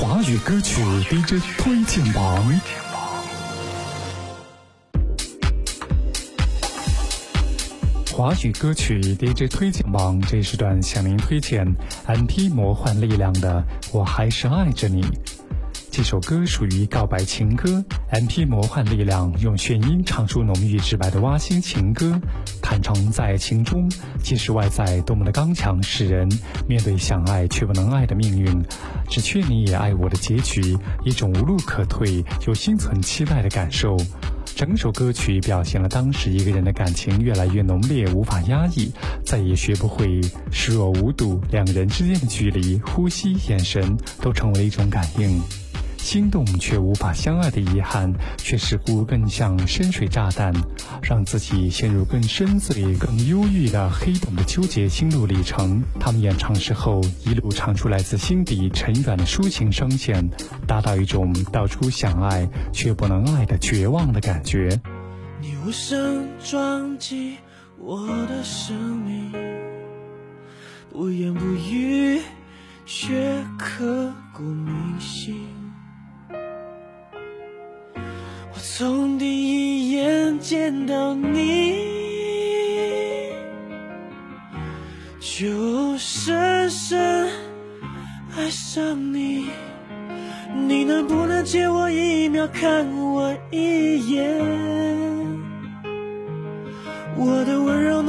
华语歌曲 DJ 推荐榜。华语歌曲 DJ 推荐榜这是段向您推荐 MP 魔幻力量的《我还是爱着你》。这首歌属于告白情歌，MP 魔幻力量用炫音唱出浓郁直白的挖心情歌，坦诚在爱情中，即使外在多么的刚强使人，面对想爱却不能爱的命运，只缺你也爱我的结局，一种无路可退又心存期待的感受。整首歌曲表现了当时一个人的感情越来越浓烈，无法压抑，再也学不会视若无睹，两人之间的距离、呼吸、眼神都成为了一种感应。心动却无法相爱的遗憾，却似乎更像深水炸弹，让自己陷入更深邃、更忧郁的黑洞的纠结心路历程。他们演唱时候，一路唱出来自心底沉远的抒情声线，达到一种道出想爱却不能爱的绝望的感觉。你无声撞击我的生命，不言不语，见到你，就深深爱上你。你能不能借我一秒看我一眼？我的温柔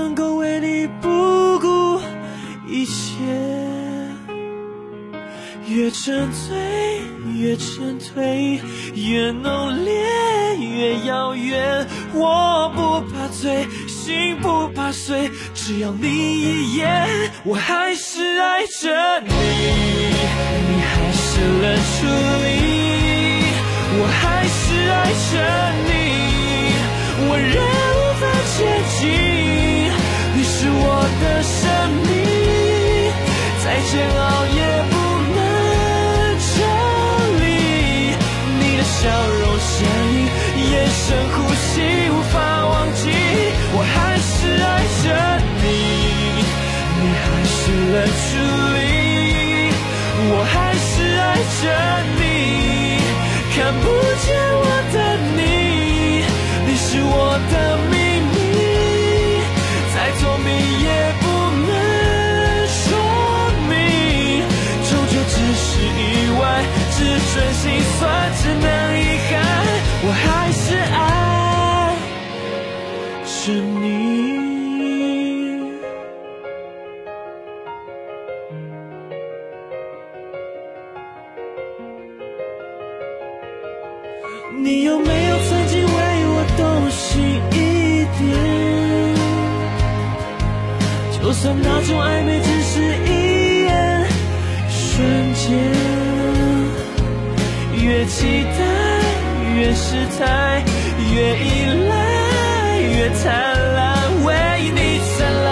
越沉醉越沉醉，越浓烈。越遥远，我不怕醉，心不怕碎，只要你一眼，我还是爱着你，你还是冷处理，我还是爱着是你。你有没有曾经为我动心一点？就算那种暧昧只是一眼瞬间，越期待。越失态，越依赖，灿烂，为你灿烂，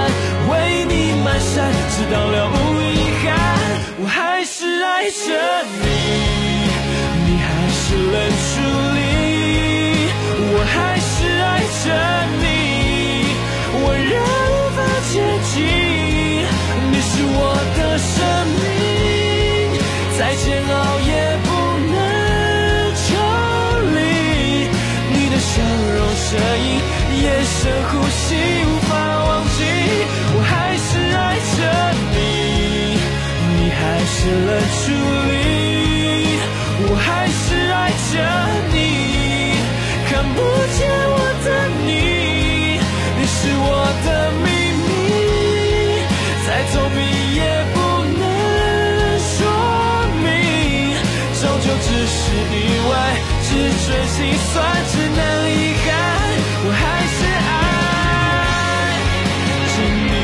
为你满山，直到了无遗憾。我还是爱着，你是意外，只准心酸，只能遗憾。我还是爱着你，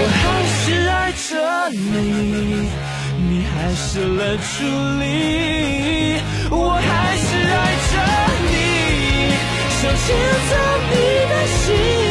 我还是爱着你，你还是冷处理，我还是爱着你，想牵走你的心。